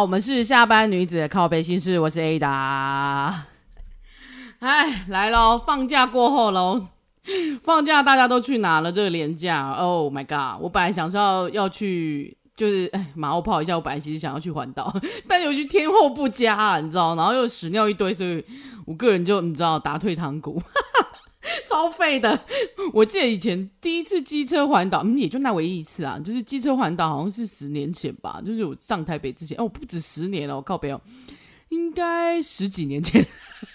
我们是下班女子的靠北心事，我是 Ada。哎，来喽，放假过后喽，放假大家都去哪了？这个连假，Oh my god！我本来想说要要去，就是哎马后炮一下，我本来其实想要去环岛，但由于天候不佳啊，你知道，然后又屎尿一堆，所以我个人就你知道打退堂鼓。超废的！我记得以前第一次机车环岛，嗯，也就那唯一一次啊，就是机车环岛，好像是十年前吧，就是我上台北之前，哦，不止十年了，我靠北哦，应该十几年前，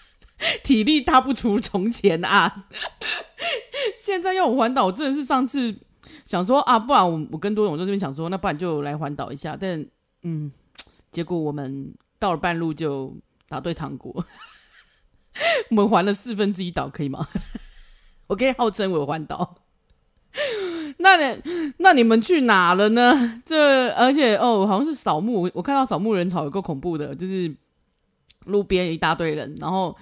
体力大不出从前啊。现在要我环岛，我真的是上次想说啊，不然我我跟多勇在这边想说，那不然就来环岛一下，但嗯，结果我们到了半路就打对糖果。我们还了四分之一岛，可以吗？我可以号称我环岛。那你那你们去哪了呢？这而且哦，好像是扫墓，我看到扫墓人潮有够恐怖的，就是路边一大堆人。然后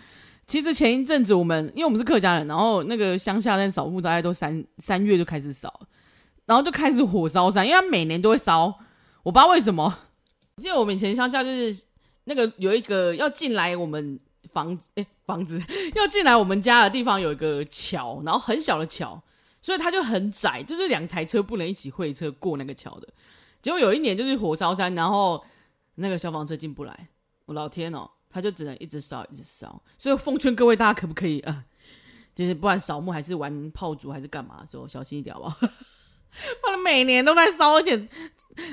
其实前一阵子我们因为我们是客家人，然后那个乡下在扫墓，大概都三三月就开始扫，然后就开始火烧山，因为他每年都会烧，我不知道为什么。我记得我们以前乡下就是那个有一个要进来我们。房子哎，房子 要进来我们家的地方有一个桥，然后很小的桥，所以它就很窄，就是两台车不能一起会车过那个桥的。结果有一年就是火烧山，然后那个消防车进不来，我老天哦，他就只能一直烧一直烧。所以奉劝各位大家可不可以啊、就是不管扫墓还是玩炮竹还是干嘛的时候，小心一点好不好？他每年都在烧，而且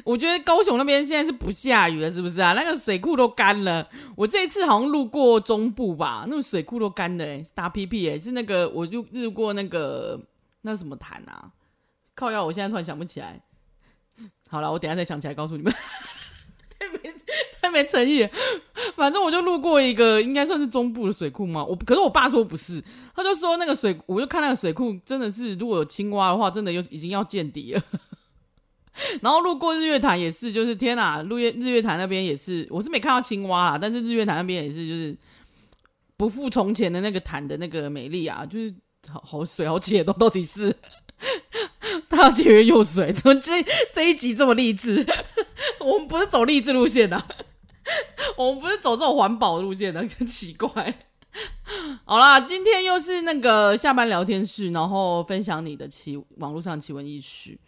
我觉得高雄那边现在是不下雨了，是不是啊？那个水库都干了。我这一次好像路过中部吧，那个水库都干的，哎，大屁屁，哎，是那个我就路过那个那什么潭啊？靠腰，我现在突然想不起来。好了，我等下再想起来告诉你们。太没太没诚意。反正我就路过一个，应该算是中部的水库嘛。我可是我爸说不是，他就说那个水，我就看那个水库真的是，如果有青蛙的话，真的又已经要见底了。然后路过日月潭也是，就是天哪，日月日月潭那边也是，我是没看到青蛙啦，但是日月潭那边也是，就是不复从前的那个潭的那个美丽啊，就是好好水好解冻，到底是他要节约用水，怎么这这一集这么励志？我们不是走励志路线的啊。我们不是走这种环保路线的，真奇怪。好啦，今天又是那个下班聊天室，然后分享你的奇网络上奇闻异事。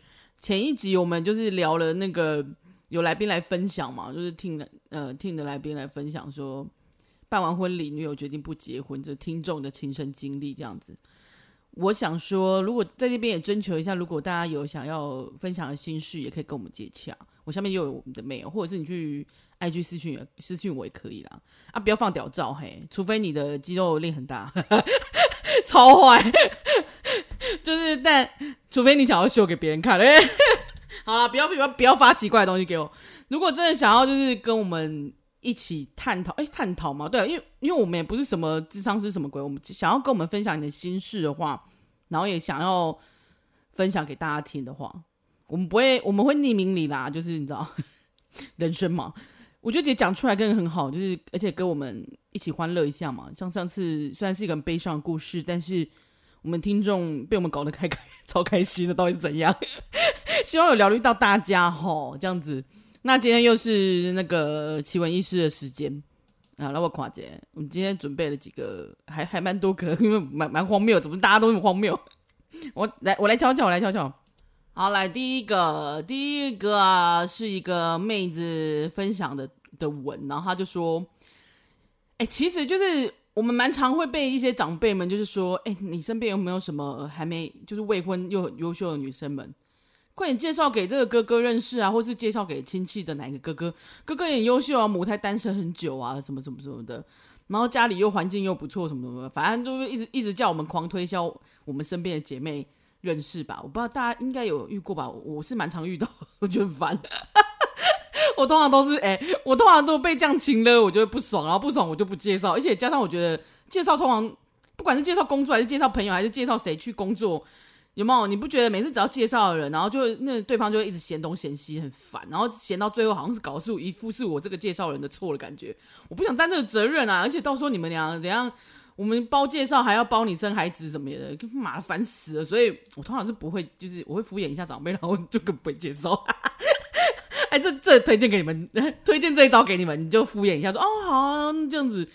前一集我们就是聊了那个有来宾来分享嘛，就是听的呃听的来宾来分享说，办完婚礼女友决定不结婚，这听众的亲身经历这样子。我想说，如果在这边也征求一下，如果大家有想要分享的心事，也可以跟我们接洽。我下面又有我们的 mail，或者是你去。IG 私讯私讯我也可以啦，啊，不要放屌照嘿，除非你的肌肉力很大，超坏，就是但除非你想要秀给别人看，哎，好啦，不要不要不要发奇怪的东西给我。如果真的想要就是跟我们一起探讨，哎，探讨嘛，对，因为因为我们也不是什么智商是什么鬼，我们想要跟我们分享你的心事的话，然后也想要分享给大家听的话，我们不会我们会匿名你啦，就是你知道人生嘛。我觉得姐讲出来真的很好，就是而且跟我们一起欢乐一下嘛。像上次虽然是一个很悲伤的故事，但是我们听众被我们搞得开开 超开心的，到底是怎样？希望有疗愈到大家吼，这样子。那今天又是那个奇闻异事的时间啊，那我夸姐，我们今天准备了几个，还还蛮多个，因为蛮蛮荒谬，怎么大家都很荒谬？我来，我来瞧瞧，我来瞧瞧。好，来第一个，第一个啊，是一个妹子分享的的文，然后她就说，哎，其实就是我们蛮常会被一些长辈们就是说，哎，你身边有没有什么还没就是未婚又很优秀的女生们，快点介绍给这个哥哥认识啊，或是介绍给亲戚的哪个哥哥，哥哥也很优秀啊，母胎单身很久啊，什么什么什么的，然后家里又环境又不错，什么什么，反正就是一直一直叫我们狂推销我们身边的姐妹。认识吧，我不知道大家应该有遇过吧，我是蛮常遇到，我觉得很烦。我通常都是哎、我通常都被这样情了，我就会不爽，然后不爽我就不介绍，而且加上我觉得介绍通常不管是介绍工作还是介绍朋友还是介绍谁去工作，有没有？你不觉得每次只要介绍的人，然后就那对方就一直嫌东嫌西，很烦，然后嫌到最后好像是搞出一副是我这个介绍人的错的感觉，我不想担这个责任啊，而且到时候你们俩怎样？我们包介绍还要包你生孩子什么的，麻烦死了！所以我通常是不会，就是我会敷衍一下长辈，然后就更不会介绍。哎，这这推荐给你们，推荐这一招给你们，你就敷衍一下说哦好啊，这样子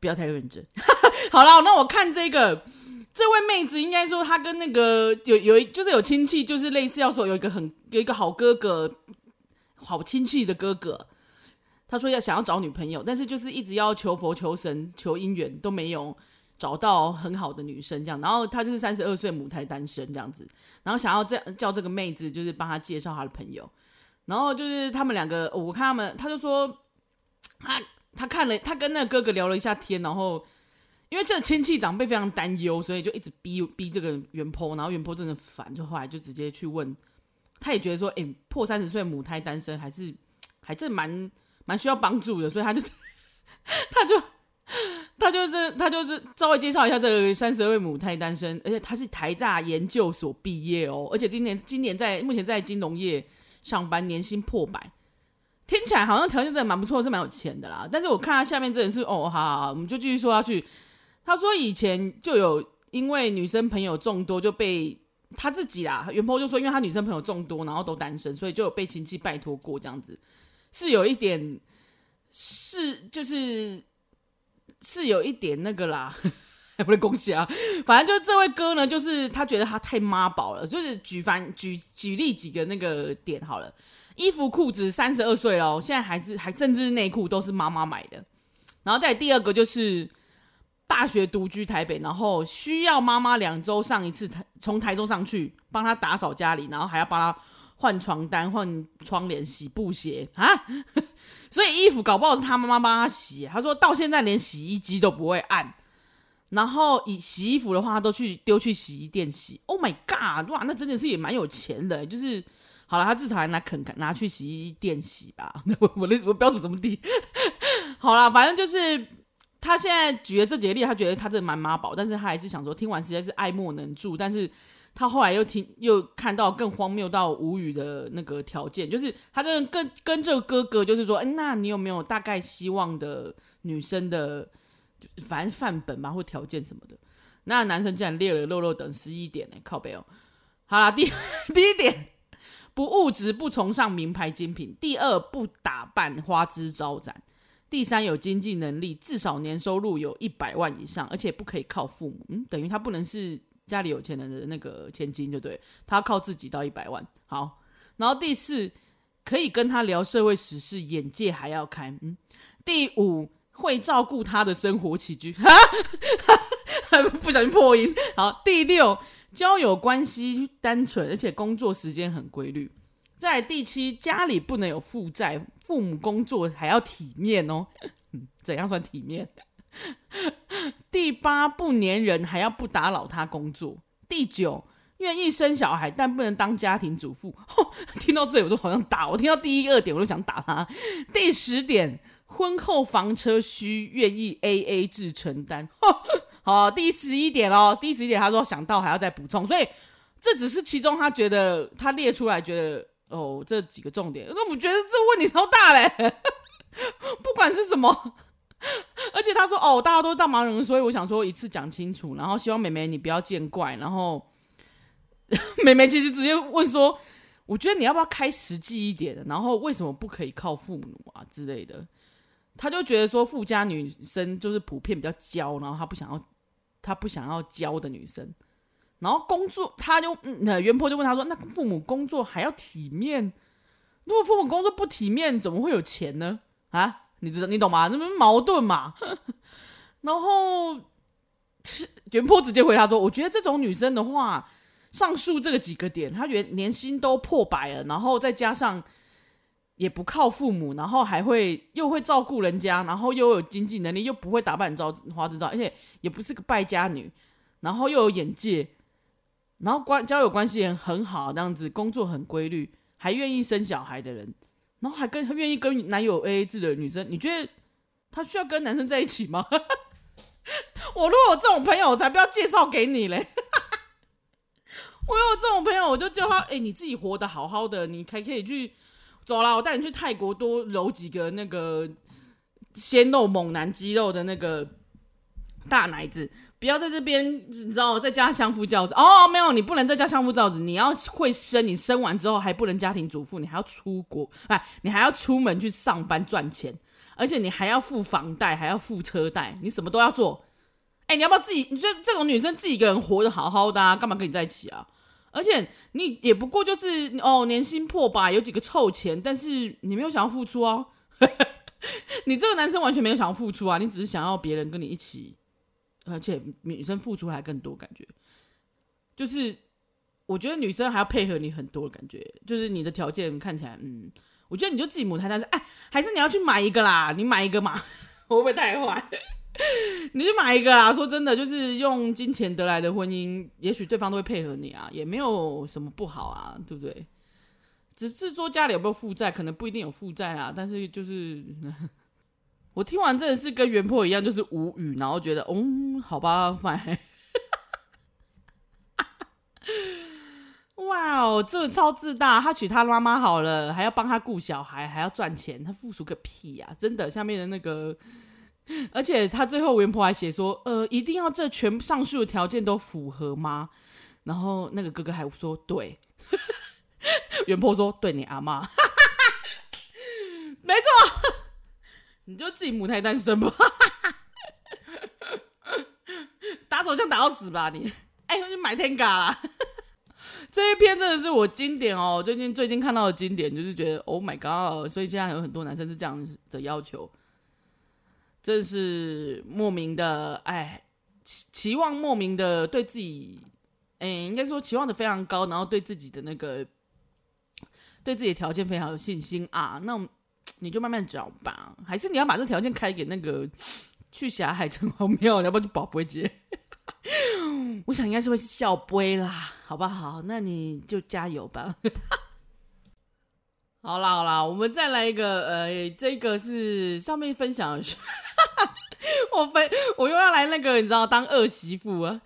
不要太认真。好了，那我看这个这位妹子，应该说她跟那个有有一就是有亲戚，就是类似要说有一个很有一个好哥哥，好亲戚的哥哥。他说要想要找女朋友，但是就是一直要求佛求神求姻缘都没有找到很好的女生这样，然后他就是三十二岁母胎单身这样子，然后想要这样叫这个妹子就是帮他介绍他的朋友，然后就是他们两个，我看他们他就说他他看了他跟那个哥哥聊了一下天，然后因为这个亲戚长辈非常担忧，所以就一直逼逼这个原坡然后原坡真的烦，就后来就直接去问，他也觉得说，哎，破三十岁母胎单身还是还真蛮。蛮需要帮助的，所以他就，他就，他就是，他就是稍微介绍一下这个三十二位母胎单身，而且他是台大研究所毕业哦，而且今年今年在目前在金融业上班，年薪破百，听起来好像条件真的蛮不错，是蛮有钱的啦。但是我看他下面这人是哦，好好好，我们就继续说下去。他说以前就有因为女生朋友众多，就被他自己啦，原 po 就说，因为他女生朋友众多，然后都单身，所以就有被亲戚拜托过这样子。是有一点，是就是是有一点那个啦，还不能恭喜啊！反正就是这位哥呢，就是他觉得他太妈宝了。就是举凡举举例几个那个点好了，衣服裤子三十二岁了，现在还是还甚至内裤都是妈妈买的。然后再第二个就是大学独居台北，然后需要妈妈两周上一次台，从台中上去帮他打扫家里，然后还要帮他。换床单、换窗帘、洗布鞋啊，所以衣服搞不好是他妈妈帮他洗。他说到现在连洗衣机都不会按，然后以洗衣服的话，他都去丢去洗衣店洗。Oh my god！哇，那真的是也蛮有钱的。就是好了，他至少还拿肯拿去洗衣店洗吧。我 我的我标准这么低？好了，反正就是他现在举了这几个例，他觉得他这蛮妈宝，但是他还是想说，听完实在是爱莫能助，但是。他后来又听又看到更荒谬到无语的那个条件，就是他跟跟跟这个哥哥就是说，嗯，那你有没有大概希望的女生的，反正范本嘛或条件什么的？那男生竟然列了肉肉等十一点呢，靠北哦。好啦，第 第一点，不物质，不崇尚名牌精品；第二，不打扮花枝招展；第三，有经济能力，至少年收入有一百万以上，而且不可以靠父母。嗯，等于他不能是。家里有钱人的那个千金就对，他靠自己到一百万。好，然后第四，可以跟他聊社会时事，眼界还要开。嗯，第五，会照顾他的生活起居。哈，还 不小心破音。好，第六，交友关系单纯，而且工作时间很规律。再来第七，家里不能有负债，父母工作还要体面哦。嗯，怎样算体面？第八，不粘人，还要不打扰他工作。第九，愿意生小孩，但不能当家庭主妇。听到这里我都好像打我，听到第一二点我就想打他。第十点，婚后房车需愿意 AA 制承担。好，第十一点哦，第十一点他说想到还要再补充，所以这只是其中他觉得他列出来觉得哦这几个重点，那我觉得这问题超大嘞，不管是什么。而且他说：“哦，大家都是大忙人，所以我想说一次讲清楚，然后希望妹妹你不要见怪。然后 妹妹其实直接问说：‘我觉得你要不要开实际一点的？然后为什么不可以靠父母啊之类的？’他就觉得说富家女生就是普遍比较娇，然后他不想要他不想要娇的女生。然后工作，他就嗯，原 po 就问他说：‘那父母工作还要体面？如果父母工作不体面，怎么会有钱呢？’啊？”你知道你懂吗？那不矛盾嘛。然后原 po 直接回答说：“我觉得这种女生的话，上述这个几个点，她原年薪都破百了，然后再加上也不靠父母，然后还会又会照顾人家，然后又有经济能力，又不会打扮招花枝招，而且也不是个败家女，然后又有眼界，然后关交友关系也很好，这样子工作很规律，还愿意生小孩的人。”然后还跟愿意跟男友 AA 制的女生，你觉得她需要跟男生在一起吗？我如果有这种朋友，我才不要介绍给你嘞！我有这种朋友，我就叫他，哎，你自己活得好好的，你才可以去走啦，我带你去泰国多揉几个那个鲜肉猛男肌肉的那个大奶子，不要在这边，你知道，在家相夫教子哦，没有，你不能在家相夫教子，你要会生，你生完之后还不能家庭主妇，你还要出国，哎，你还要出门去上班赚钱，而且你还要付房贷，还要付车贷，你什么都要做。哎，你要不要自己？你觉得这种女生自己一个人活得好好的啊，干嘛跟你在一起啊？而且你也不过就是哦，年薪破百，有几个臭钱，但是你没有想要付出啊。你这个男生完全没有想要付出啊，你只是想要别人跟你一起。而且女生付出还更多，感觉就是我觉得女生还要配合你很多感觉，就是你的条件看起来，嗯，我觉得你就自己母胎单身，哎，还是你要去买一个啦，你买一个嘛，会不会太坏？你去买一个啦，说真的，就是用金钱得来的婚姻，也许对方都会配合你啊，也没有什么不好啊，对不对？只是说家里有没有负债，可能不一定有负债啊，但是就是。我听完真的是跟原 PO 一样，就是无语，然后觉得，嗯，好吧，反哇哦，这个超自大，他娶他妈妈好了，还要帮他顾小孩，还要赚钱，他付出个屁呀、啊！真的，下面的那个，而且他最后原 PO 还写说，呃，一定要这全上述的条件都符合吗？然后那个哥哥还说，对，原 PO 说，对你阿妈，没错。你就自己母胎单身吧，打手枪打到死吧你！哎、欸，我去买天嘎啦。这一篇真的是我经典哦，最近最近看到的经典，就是觉得 Oh my God！所以现在有很多男生是这样的要求，真是莫名的哎，期期望莫名的对自己，哎、欸，应该说期望的非常高，然后对自己的那个对自己的条件非常有信心啊，那我们。你就慢慢找吧，还是你要把这条件开给那个 去霞海城隍庙，你要不要去宝贝节？我想应该是会是笑杯啦，好不好？那你就加油吧。好啦好啦，我们再来一个，呃，这个是上面分享，我分我又要来那个，你知道当二媳妇啊。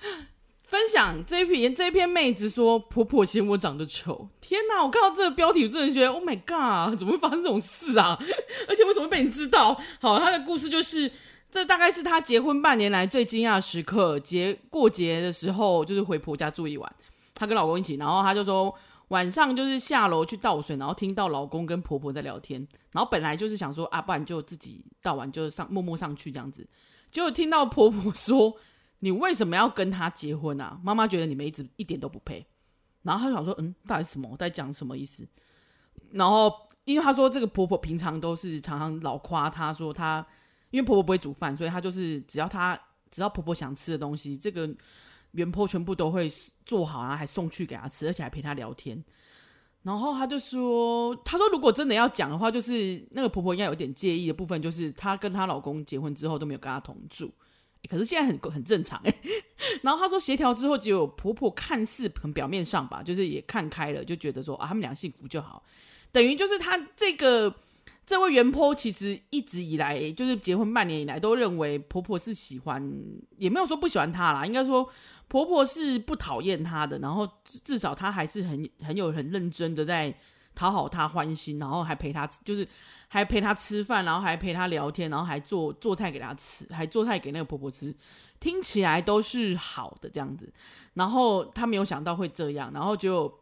分享这一篇，这一篇妹子说婆婆嫌我长得丑。天哪！我看到这个标题，我真的觉得 Oh my God，怎么会发生这种事啊？而且为什么被你知道？好，她的故事就是，这大概是她结婚半年来最惊讶的时刻。节过节的时候，就是回婆家住一晚，她跟老公一起，然后她就说晚上就是下楼去倒水，然后听到老公跟婆婆在聊天，然后本来就是想说啊，不然就自己倒完就上默默上去这样子，结果听到婆婆说。你为什么要跟他结婚啊？妈妈觉得你们一直一点都不配。然后他想说，嗯，到底什么？我在讲什么意思？然后因为他说这个婆婆平常都是常常老夸她说她，因为婆婆不会煮饭，所以她就是只要她只要婆婆想吃的东西，这个原 PO 全部都会做好，然后还送去给她吃，而且还陪她聊天。然后他就说，他说如果真的要讲的话，就是那个婆婆应该有点介意的部分，就是她跟她老公结婚之后都没有跟她同住。可是现在很很正常哎，然后他说协调之后，只有婆婆看似很表面上吧，就是也看开了，就觉得说啊，他们俩幸福就好，等于就是他这个这位原 PO 其实一直以来就是结婚半年以来都认为婆婆是喜欢，也没有说不喜欢她啦，应该说婆婆是不讨厌她的，然后至少她还是很很有很认真的在讨好她欢心，然后还陪她就是。还陪她吃饭，然后还陪她聊天，然后还做做菜给她吃，还做菜给那个婆婆吃，听起来都是好的这样子。然后她没有想到会这样，然后就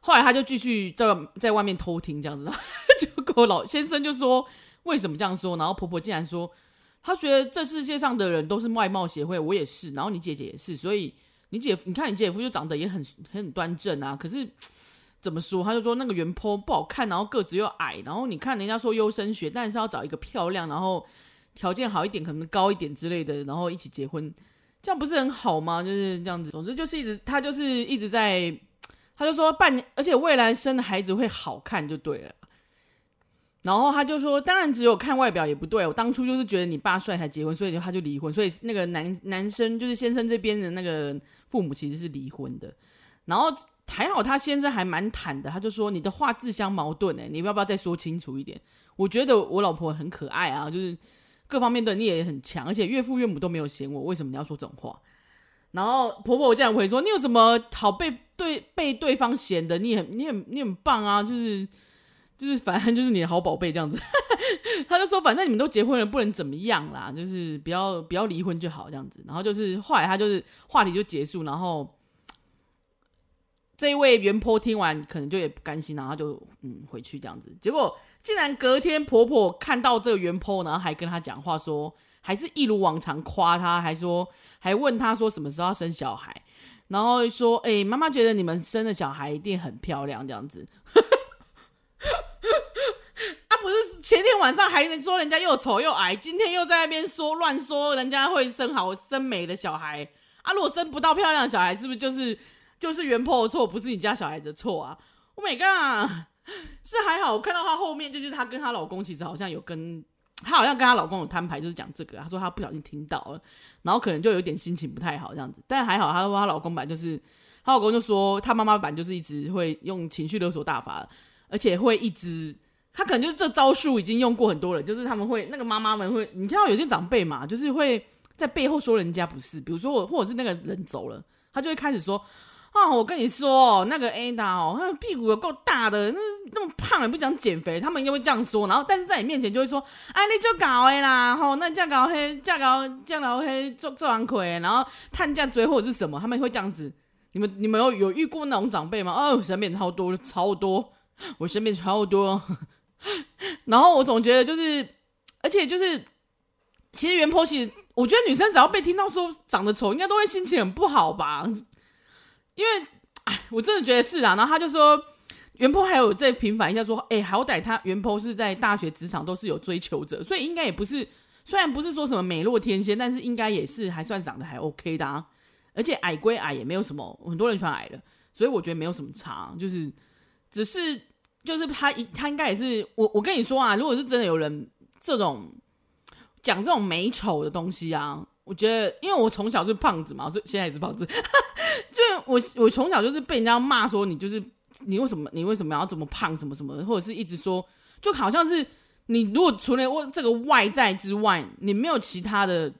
后来她就继续在在外面偷听这样子。结果老先生就说：“为什么这样说？”然后婆婆竟然说：“她觉得这世界上的人都是外貌协会，我也是，然后你姐姐也是，所以你姐你看你姐夫就长得也很很端正啊，可是。”怎么说？他就说那个原坡不好看，然后个子又矮，然后你看人家说优生学，但是要找一个漂亮，然后条件好一点，可能高一点之类的，然后一起结婚，这样不是很好吗？就是这样子。总之就是一直他就是一直在，他就说半年，而且未来生的孩子会好看就对了。然后他就说，当然只有看外表也不对，我当初就是觉得你爸帅才结婚，所以他就离婚，所以那个男男生就是先生这边的那个父母其实是离婚的，然后。还好他先生还蛮坦的，他就说，你的话自相矛盾哎，你要不要再说清楚一点？我觉得我老婆很可爱啊，就是各方面的你也很强，而且岳父岳母都没有嫌我，为什么你要说这种话？然后婆婆我这样回说，你有什么好被对被对方嫌的？你很你很你很棒啊，就是就是反正就是你的好宝贝这样子。他就说，反正你们都结婚了，不能怎么样啦，就是不要不要离婚就好这样子。然后就是后来他就是话题就结束，然后这一位原 po 听完可能就也不甘心，然后就嗯回去这样子。结果竟然隔天婆婆看到这个原 po，然后还跟他讲话说，还是一如往常夸他，还说还问他说什么时候要生小孩，然后说哎妈妈觉得你们生的小孩一定很漂亮这样子。啊不是前天晚上还说人家又丑又矮，今天又在那边说乱说人家会生好生美的小孩啊！如果生不到漂亮小孩，是不是就是就是原 po 的错，不是你家小孩的错啊？Oh my god！是还好，我看到她后面就是她跟她老公其实好像有跟她好像跟她老公有摊牌，就是讲这个。她说她不小心听到了，然后可能就有点心情不太好这样子。但还好，她说她老公版就是她老公就说她妈妈版就是一直会用情绪勒索大法，而且会一直。她可能就是这招数已经用过很多人，就是他们会那个妈妈们会，你看到有些长辈嘛，就是会在背后说人家不是，比如说我或者是那个人走了，他就会开始说啊，我跟你说那个 Ada 哦，他屁股有够大的，那那么胖也不想减肥，他们应该会这样说，然后但是在你面前就会说，哎，你就搞哎啦，吼，那这样搞黑，这样搞这样搞黑做做完亏，然后探价追或者是什么，他们会这样子，你们你们有有遇过那种长辈吗？哦，我身边超多超多，我身边超多。然后我总觉得就是，而且就是，其实原 po 其实，我觉得女生只要被听到说长得丑，应该都会心情很不好吧？因为，哎，我真的觉得是啊。然后他就说，原坡还有再平反一下说，哎，好歹他原坡是在大学职场都是有追求者，所以应该也不是，虽然不是说什么美若天仙，但是应该也是还算长得还 OK 的啊。而且矮归矮，也没有什么，很多人喜欢矮的，所以我觉得没有什么差，就是只是。就是他一，他应该也是我。我跟你说啊，如果是真的有人这种讲这种美丑的东西啊，我觉得，因为我从小是胖子嘛，所以现在也是胖子。就我，我从小就是被人家骂说你就是你为什么你为什么要这么胖什么什么的，或者是一直说，就好像是你如果除了我这个外在之外，你没有其他的，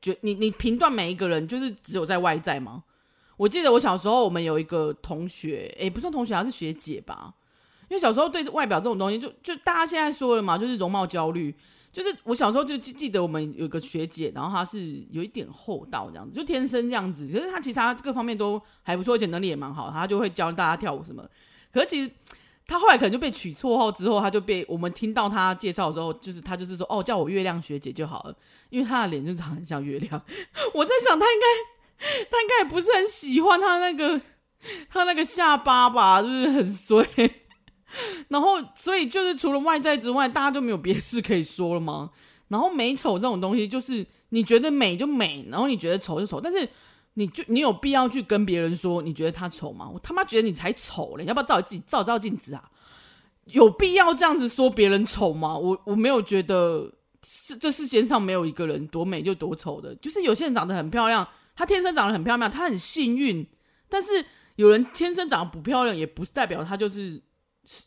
就你你评断每一个人就是只有在外在吗？我记得我小时候，我们有一个同学，诶，不算同学，还是学姐吧。因为小时候对外表这种东西，就就大家现在说了嘛，就是容貌焦虑。就是我小时候就记记得我们有个学姐，然后她是有一点厚道这样子，就天生这样子。可是她其实她各方面都还不错，而且能力也蛮好，她就会教大家跳舞什么。可是其实她后来可能就被取绰号之后，她就被我们听到她介绍的时候，就是她就是说哦，叫我月亮学姐就好了，因为她的脸就长得很像月亮。我在想她应该她应该也不是很喜欢她那个她那个下巴吧，就是很衰。然后，所以就是除了外在之外，大家就没有别的事可以说了吗？然后美丑这种东西，就是你觉得美就美，然后你觉得丑就丑，但是你就你有必要去跟别人说你觉得他丑吗？我他妈觉得你才丑嘞！要不要照自己照照镜子啊？有必要这样子说别人丑吗？我我没有觉得是这世界上没有一个人多美就多丑的，就是有些人长得很漂亮，他天生长得很漂亮，他很幸运。但是有人天生长得不漂亮，也不代表他就是。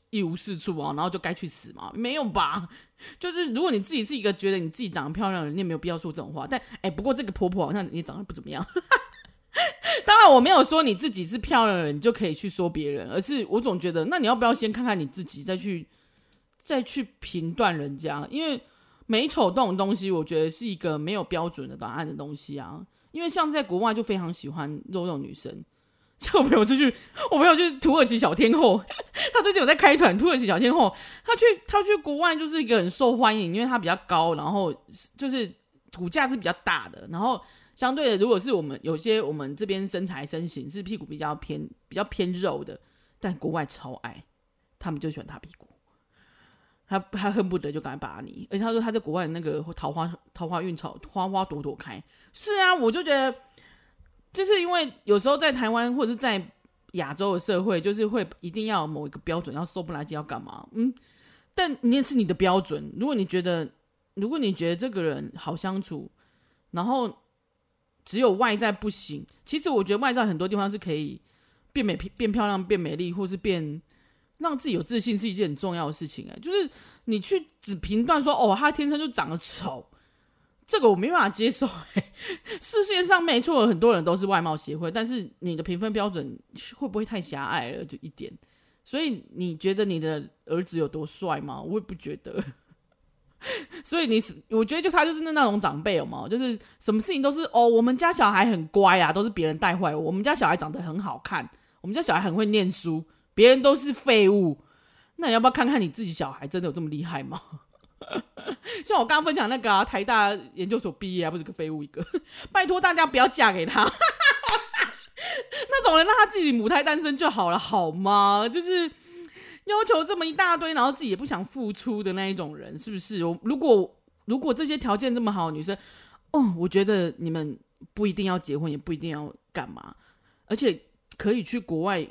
一无是处啊，然后就该去死嘛？没有吧？就是如果你自己是一个觉得你自己长得漂亮的人，你也没有必要说这种话。但哎，不过这个婆婆好像也长得不怎么样。当然我没有说你自己是漂亮的人，你就可以去说别人，而是我总觉得，那你要不要先看看你自己，再去再去评断人家？因为美丑这种东西，我觉得是一个没有标准的答案的东西啊。因为像在国外就非常喜欢肉肉女生。像我朋友出去，我朋友去土耳其小天后，他最近有在开团。土耳其小天后，他去他去国外就是一个很受欢迎，因为他比较高，然后就是骨架是比较大的，然后相对的，如果是我们有些我们这边身材身形是屁股比较偏比较偏肉的，但国外超矮，他们就喜欢他屁股，他他恨不得就赶快把你，而且他说他在国外那个桃花桃花运草花花朵朵开，是啊，我就觉得。就是因为有时候在台湾或者是在亚洲的社会，就是会一定要某一个标准，要瘦不拉几要干嘛？嗯，但你也是你的标准。如果你觉得，如果你觉得这个人好相处，然后只有外在不行，其实我觉得外在很多地方是可以变美、变漂亮、变美丽，或是变让自己有自信，是一件很重要的事情。哎，就是你去只评断说，哦，他天生就长得丑。这个我没办法接受。世界上没错，很多人都是外貌协会，但是你的评分标准会不会太狭隘了？就一点。所以你觉得你的儿子有多帅吗？我也不觉得。所以你是，我觉得就他就是那那种长辈有没有？就是什么事情都是哦，我们家小孩很乖啊，都是别人带坏我。我们家小孩长得很好看，我们家小孩很会念书，别人都是废物。那你要不要看看你自己小孩真的有这么厉害吗？像我刚刚分享那个、啊、台大研究所毕业还不是个废物一个，拜托大家不要嫁给他，那种人让他自己母胎单身就好了，好吗？就是要求这么一大堆，然后自己也不想付出的那一种人，是不是？我如果如果这些条件这么好的女生，哦，我觉得你们不一定要结婚，也不一定要干嘛，而且可以去国外，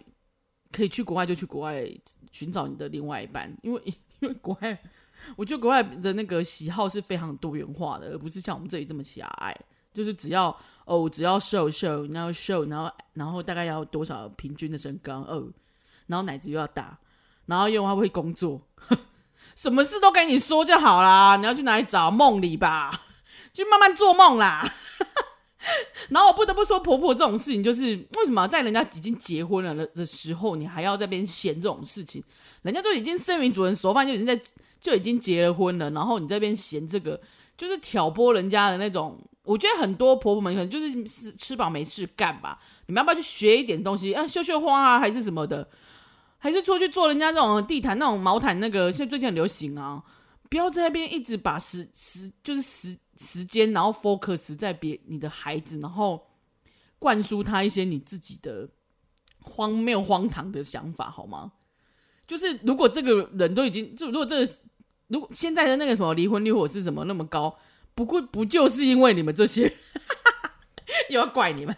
可以去国外就去国外寻找你的另外一半，因为因为国外。我觉得国外的那个喜好是非常多元化的，而不是像我们这里这么狭隘。就是只要哦，只要瘦瘦，然后瘦，然后然后大概要多少平均的身高哦，然后奶子又要大，然后又还会工作，什么事都跟你说就好啦。你要去哪里找？梦里吧，就慢慢做梦啦。然后我不得不说，婆婆这种事情，就是为什么在人家已经结婚了的时候，你还要在这边嫌这种事情？人家都已经生米煮成熟饭，就已经在。就已经结了婚了，然后你这边嫌这个，就是挑拨人家的那种。我觉得很多婆婆们可能就是吃吃饱没事干吧。你们要不要去学一点东西？啊，绣绣花啊，还是什么的？还是出去做人家那种地毯、那种毛毯？那个现在最近很流行啊！不要在那边一直把时时就是时时间，然后 focus 在别你的孩子，然后灌输他一些你自己的荒谬荒唐的想法，好吗？就是如果这个人都已经，就如果这个。如果现在的那个什么离婚率或是什么那么高，不过不就是因为你们这些，又要怪你们，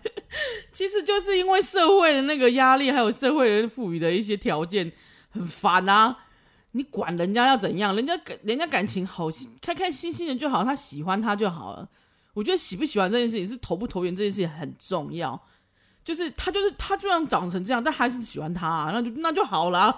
其实就是因为社会的那个压力，还有社会人赋予的一些条件很烦啊！你管人家要怎样，人家人家感情好，开开心心的就好，他喜欢他就好了。我觉得喜不喜欢这件事情是投不投缘这件事情很重要。就是他，就是他，就算长成这样，但还是喜欢他啊，那就那就好了。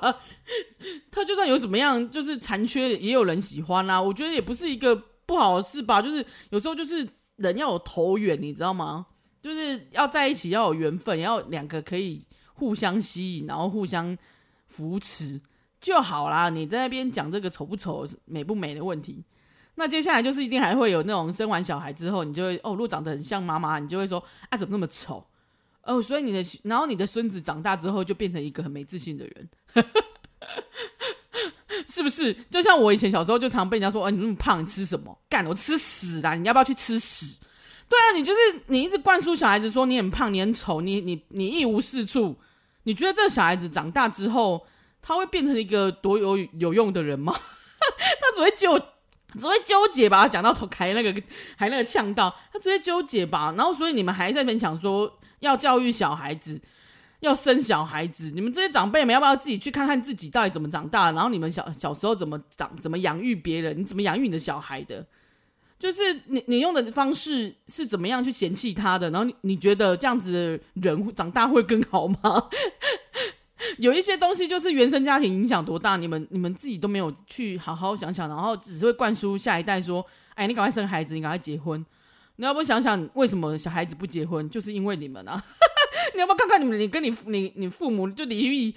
他就算有什么样，就是残缺，也有人喜欢啊。我觉得也不是一个不好的事吧。就是有时候就是人要有投缘，你知道吗？就是要在一起要有缘分，要两个可以互相吸引，然后互相扶持就好啦。你在那边讲这个丑不丑、美不美的问题，那接下来就是一定还会有那种生完小孩之后，你就会哦，如果长得很像妈妈，你就会说啊，怎么那么丑？哦，所以你的，然后你的孙子长大之后就变成一个很没自信的人，是不是？就像我以前小时候就常被人家说，哦，你那么胖，你吃什么？干，我吃屎啦！你要不要去吃屎？对啊，你就是你一直灌输小孩子说你很胖，你很丑，你你你一无是处。你觉得这个小孩子长大之后，他会变成一个多有有用的人吗？他只会纠，只会纠结吧？讲到头还那个还那个呛到，他只会纠结吧？然后所以你们还在那边讲说。要教育小孩子，要生小孩子，你们这些长辈们要不要自己去看看自己到底怎么长大？然后你们小小时候怎么长，怎么养育别人？你怎么养育你的小孩的？就是你你用的方式是怎么样去嫌弃他的？然后你你觉得这样子的人长大会更好吗？有一些东西就是原生家庭影响多大，你们你们自己都没有去好好想想，然后只是会灌输下一代说：“哎，你赶快生孩子，你赶快结婚。”你要不想想为什么小孩子不结婚？就是因为你们啊！你要不要看看你们？你跟你你你父母就离异，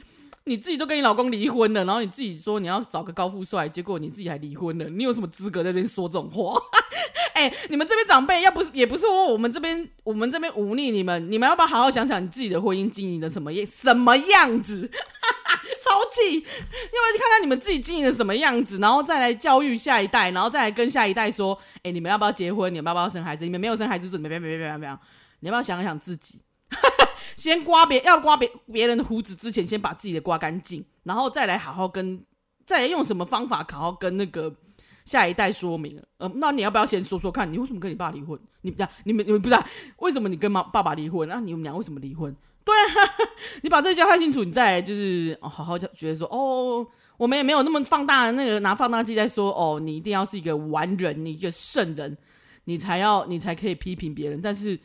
你自己都跟你老公离婚了，然后你自己说你要找个高富帅，结果你自己还离婚了，你有什么资格在这边说这种话？哎、欸，你们这边长辈要不是也不是说我们这边我们这边忤逆你们，你们要不要好好想想你自己的婚姻经营的什么样什么样子？超气！要不要去看看你们自己经营的什么样子，然后再来教育下一代，然后再来跟下一代说：哎、你们要不要结婚？你们要不要生孩子？你们没有生孩子，是？别别别别别别！你要不要想一想自己？先刮别要刮别别人的胡子之前，先把自己的刮干净，然后再来好好跟，再来用什么方法好好跟那个下一代说明？呃，那你要不要先说说看，你为什么跟你爸离婚？你不你们你们不是、啊、为什么你跟妈爸爸离婚？那、啊、你们俩为什么离婚？对啊，你把这交代清楚，你再就是、哦、好好觉得说哦，我们也没有那么放大那个拿放大镜在说哦，你一定要是一个完人，你一个圣人，你才要你才可以批评别人。但是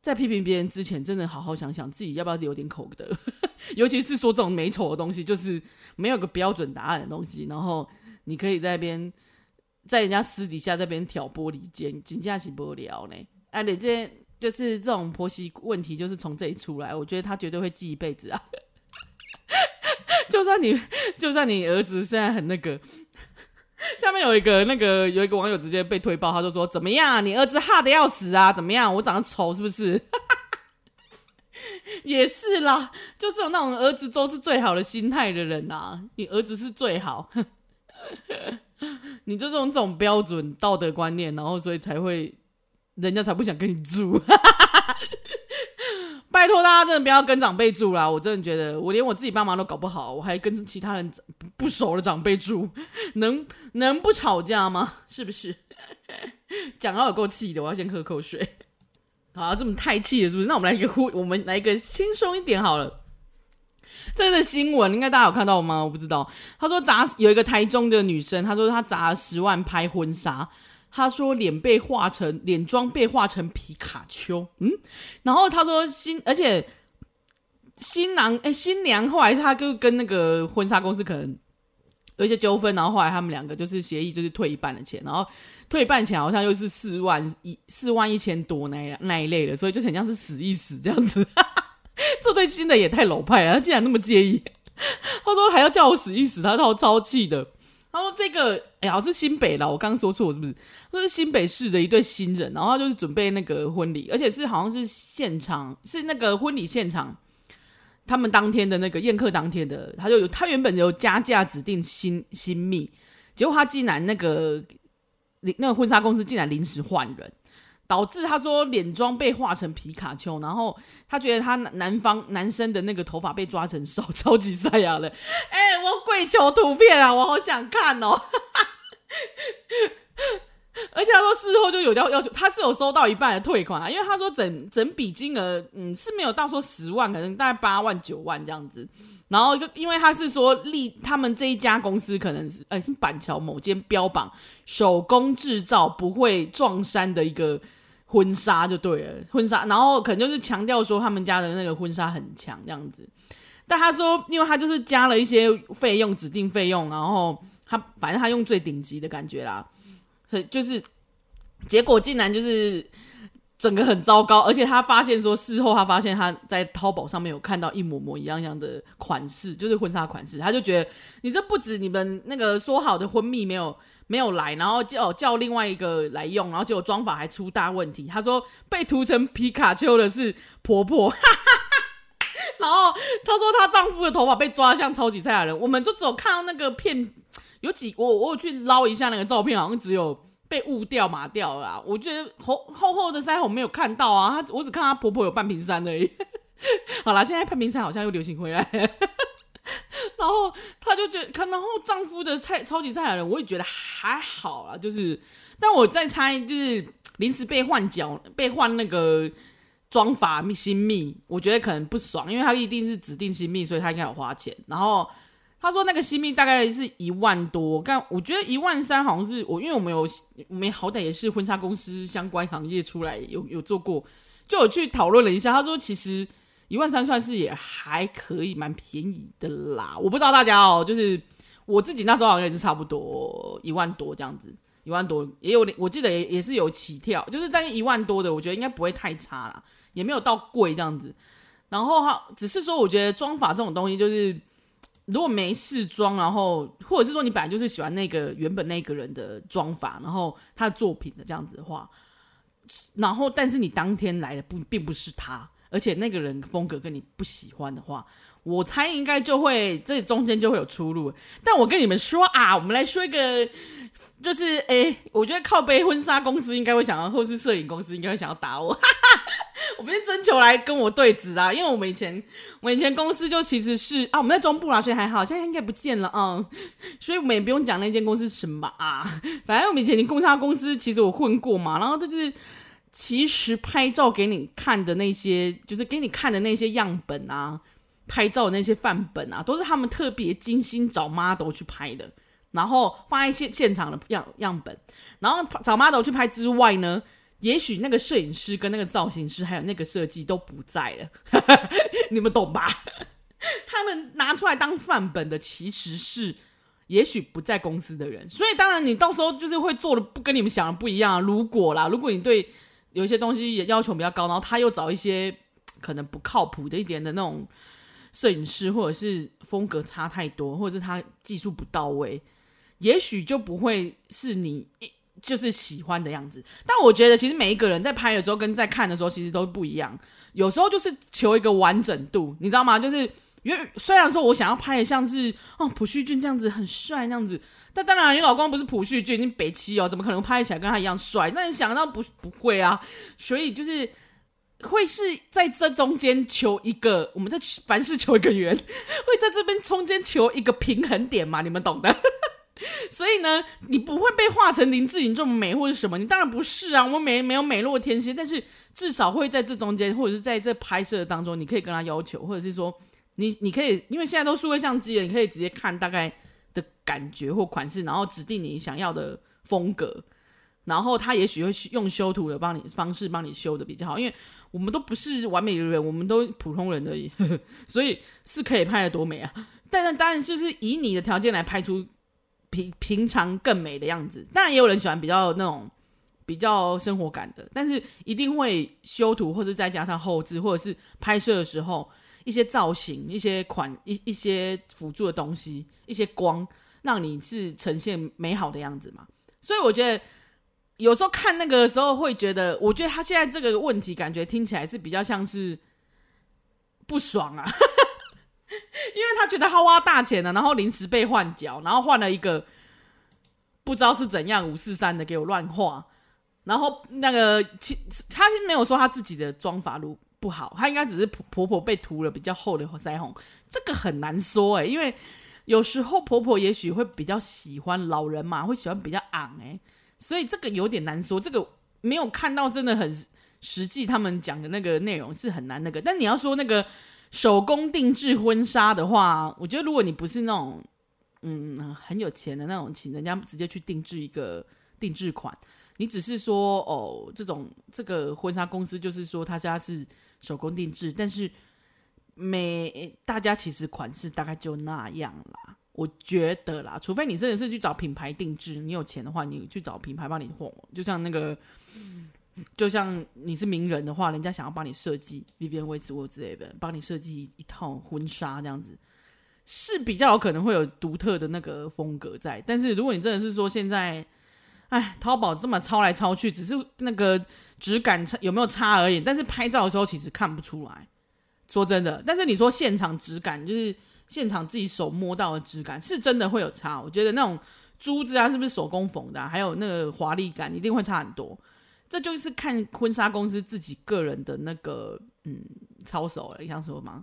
在批评别人之前，真的好好想想自己要不要留点口德，尤其是说这种美丑的东西，就是没有个标准答案的东西，然后你可以在那边在人家私底下在那边挑拨离间，真正是无聊呢。哎，你这。就是这种婆媳问题，就是从这里出来。我觉得他绝对会记一辈子啊！就算你，就算你儿子现在很那个，下面有一个那个有一个网友直接被推爆，他就说：“怎么样？你儿子哈的要死啊？怎么样？我长得丑是不是？” 也是啦，就是有那种儿子都是最好的心态的人啊。你儿子是最好，你就这种这种标准道德观念，然后所以才会人家才不想跟你住。拜托大家真的不要跟长辈住啦！我真的觉得我连我自己爸妈都搞不好，我还跟其他人不熟的长辈住，能能不吵架吗？是不是？讲到有够气的，我要先喝口水。好，这么太气了，是不是？那我们来一个呼，我们来一个轻松一点好了。这个新闻应该大家有看到吗？我不知道。他说砸有一个台中的女生，她说她砸了十万拍婚纱。他说脸被画成脸妆被画成皮卡丘，嗯，然后他说新，而且新郎哎新娘后来他就跟那个婚纱公司可能有一些纠纷，然后后来他们两个就是协议就是退一半的钱，然后退一半钱好像又是四万一四万一千多那那一类的，所以就很像是死一死这样子，这对新的也太老派了，他竟然那么介意，他说还要叫我死一死，他超超气的。他说这个哎呀，是新北的，我刚说错是不是？说是新北市的一对新人，然后他就是准备那个婚礼，而且是好像是现场，是那个婚礼现场，他们当天的那个宴客当天的，他就有他原本有加价指定新新密，结果他竟然那个那个婚纱公司竟然临时换人。导致他说脸妆被画成皮卡丘，然后他觉得他男方男生的那个头发被抓成手超级赛亚的，哎、我跪求图片啊，我好想看哦。而且他说事后就有要要求，他是有收到一半的退款啊，因为他说整整笔金额嗯是没有到说十万，可能大概八万九万这样子。然后就因为他是说立他们这一家公司可能是哎是板桥某间标榜手工制造不会撞衫的一个。婚纱就对了，婚纱，然后可能就是强调说他们家的那个婚纱很强这样子，但他说，因为他就是加了一些费用，指定费用，然后他反正他用最顶级的感觉啦，所以就是结果竟然就是整个很糟糕，而且他发现说事后他发现他在淘宝上面有看到一模模一样样的款式，就是婚纱款式，他就觉得你这不止你们那个说好的婚蜜没有。没有来，然后叫叫另外一个来用，然后结果妆法还出大问题。他说被涂成皮卡丘的是婆婆，然后他说她丈夫的头发被抓像超级赛亚人。我们就只有看到那个片，有几我我有去捞一下那个照片，好像只有被雾掉麻掉了。我觉得厚厚厚的腮红没有看到啊，她我只看她婆婆有半瓶山而已。好啦，现在半瓶山好像又流行回来。然后他就觉得，可能后丈夫的菜超级赛亚人，我也觉得还好啦。就是，但我在猜，就是临时被换角，被换那个妆发新密，我觉得可能不爽，因为他一定是指定新密，所以他应该有花钱。然后他说那个新密大概是一万多，但我觉得一万三好像是我，因为我们有我们好歹也是婚纱公司相关行业出来，有有做过，就有去讨论了一下。他说其实。一万三算是也还可以，蛮便宜的啦。我不知道大家哦，就是我自己那时候好像也是差不多一万多这样子，一万多也有，我记得也也是有起跳，就是在一万多的，我觉得应该不会太差啦，也没有到贵这样子。然后哈，只是说我觉得妆发这种东西，就是如果没试妆，然后或者是说你本来就是喜欢那个原本那个人的妆发，然后他的作品的这样子的话，然后但是你当天来的不并不是他。而且那个人风格跟你不喜欢的话，我猜应该就会这中间就会有出入。但我跟你们说啊，我们来说一个，就是诶，我觉得靠背婚纱公司应该会想要，或是摄影公司应该会想要打我。我们是征求来跟我对质啊，因为我们以前我们以前公司就其实是啊，我们在中部啦，所以还好，现在应该不见了啊，所以我们也不用讲那间公司什么啊，反正我们以前的婚纱公司其实我混过嘛，然后这就是。其实拍照给你看的那些，就是给你看的那些样本啊，拍照的那些范本啊，都是他们特别精心找 model 去拍的，然后放在现现场的样样本，然后找 model 去拍之外呢，也许那个摄影师跟那个造型师还有那个设计都不在了，你们懂吧？他们拿出来当范本的其实是也许不在公司的人，所以当然你到时候就是会做的不跟你们想的不一样。如果啦，如果你对有一些东西也要求比较高，然后他又找一些 可能不靠谱的一点的那种摄影师，或者是风格差太多，或者是他技术不到位，也许就不会是你就是喜欢的样子。但我觉得，其实每一个人在拍的时候跟在看的时候，其实都不一样。有时候就是求一个完整度，你知道吗？就是因为虽然说我想要拍的像是哦朴叙俊这样子很帅那样子，但当然你老公不是朴叙俊，你北七哦，怎么可能拍起来跟他一样帅？那你想到不不会啊？所以就是。会是在这中间求一个，我们在凡事求一个圆，会在这边中间求一个平衡点嘛？你们懂的。所以呢，你不会被画成林志颖这么美或者什么，你当然不是啊。我们没没有美若天仙，但是至少会在这中间，或者是在这拍摄当中，你可以跟他要求，或者是说你你可以，因为现在都数位相机了，你可以直接看大概的感觉或款式，然后指定你想要的风格，然后他也许会用修图的帮你方式帮你修的比较好，因为。我们都不是完美的人，我们都普通人而已，呵呵，所以是可以拍得多美啊！但是当然就是以你的条件来拍出平平常更美的样子。当然也有人喜欢比较那种比较生活感的，但是一定会修图或者再加上后置，或者是拍摄的时候一些造型、一些款、一一些辅助的东西、一些光，让你是呈现美好的样子嘛。所以我觉得。有时候看那个时候会觉得，我觉得他现在这个问题感觉听起来是比较像是 不爽啊，因为他觉得他花大钱了，然后临时被换角，然后换了一个不知道是怎样五四三的给我乱画，然后那个其他是没有说他自己的妆发如不好，她应该只是婆婆被涂了比较厚的腮红，这个很难说哎、因为有时候婆婆也许会比较喜欢老人嘛，会喜欢比较昂哎、所以这个有点难说，这个没有看到真的很实际，他们讲的那个内容是很难那个。但你要说那个手工定制婚纱的话，我觉得如果你不是那种嗯很有钱的那种，请人家直接去定制一个定制款，你只是说哦这种这个婚纱公司就是说他家是手工定制，但是每大家其实款式大概就那样啦。我觉得啦，除非你真的是去找品牌定制，你有钱的话，你去找品牌帮你画，就像那个，就像你是名人的话，人家想要帮你设计，Vivienne Westwood 之类的，帮你设计一套婚纱这样子，是比较有可能会有独特的那个风格在。但是如果你真的是说现在，哎，淘宝这么抄来抄去，只是那个质感差有没有差而已，但是拍照的时候其实看不出来。说真的，但是你说现场质感就是。现场自己手摸到的质感是真的会有差，我觉得那种珠子啊，是不是手工缝的，还有那个华丽感一定会差很多。这就是看婚纱公司自己个人的那个嗯操守了，你想说吗？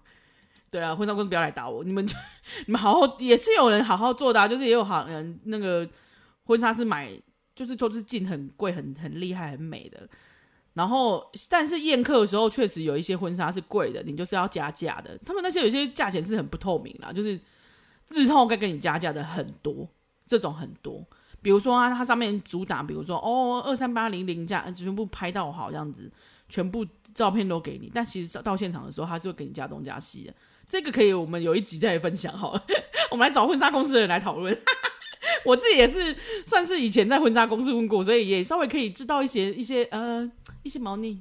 对啊，婚纱公司不要来打我，你们 你们好好也是有人好好做的啊，就是也有好人那个婚纱是买就是都是进很贵很很厉害很美的。然后，但是宴客的时候，确实有一些婚纱是贵的，你就是要加价的。他们那些有些价钱是很不透明啦，就是日后该给你加价的很多，这种很多。比如说啊，它上面主打，比如说哦，二三八零零价，全部拍到好这样子，全部照片都给你。但其实到现场的时候，他是会给你加东加西的。这个可以，我们有一集再来分享好了。我们来找婚纱公司的人来讨论。我自己也是算是以前在婚纱公司问过，所以也稍微可以知道一些一些呃一些猫腻，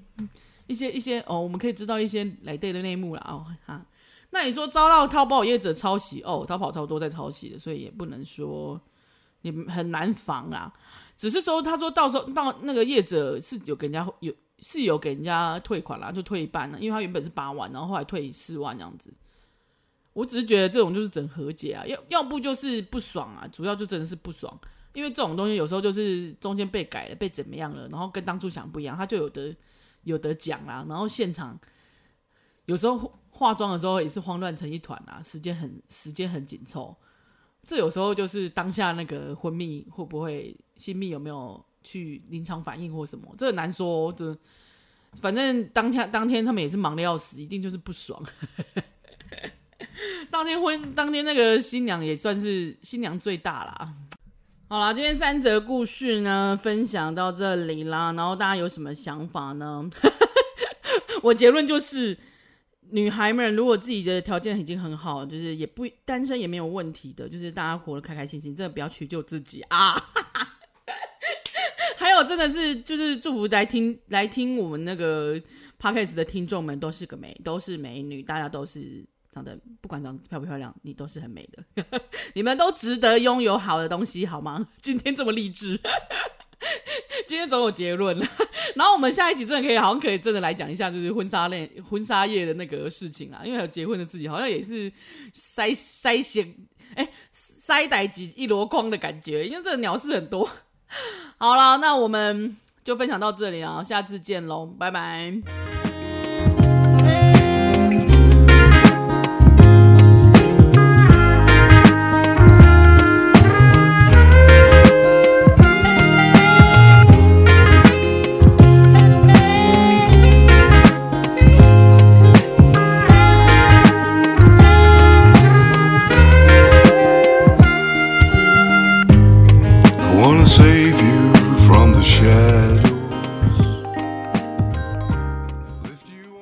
一些一些哦，我们可以知道一些来对的内幕了哦哈。那你说遭到淘宝业者抄袭哦，淘宝超多在抄袭的，所以也不能说也很难防啊。只是说他说到时候到那个业者是有给人家有是有给人家退款啦，就退一半了，因为他原本是八万，然后后来退四万这样子。我只是觉得这种就是整和解啊，要要不就是不爽啊，主要就真的是不爽，因为这种东西有时候就是中间被改了，被怎么样了，然后跟当初想不一样，他就有得有得讲啦。然后现场有时候化妆的时候也是慌乱成一团啊，时间很时间很紧凑，这有时候就是当下那个婚蜜会不会新蜜有没有去临场反应或什么，这很难说，就反正当天当天他们也是忙的要死，一定就是不爽。当天婚，当天那个新娘也算是新娘最大啦。好啦，今天三则故事呢，分享到这里啦。然后大家有什么想法呢？我结论就是，女孩们如果自己的条件已经很好，就是也不单身也没有问题的，就是大家活得开开心心，真的不要屈就自己啊。还有，真的是就是祝福来听来听我们那个 podcast 的听众们都是个美，都是美女，大家都是。长得不管长得漂不漂亮，你都是很美的，你们都值得拥有好的东西，好吗？今天这么励志，今天总有结论。然后我们下一集真的可以，好像可以真的来讲一下，就是婚纱类婚纱业的那个事情啊，因为还有结婚的事情，好像也是筛筛选，哎，筛逮几一箩筐的感觉，因为这个鸟事很多。好了，那我们就分享到这里啊，下次见喽，拜拜。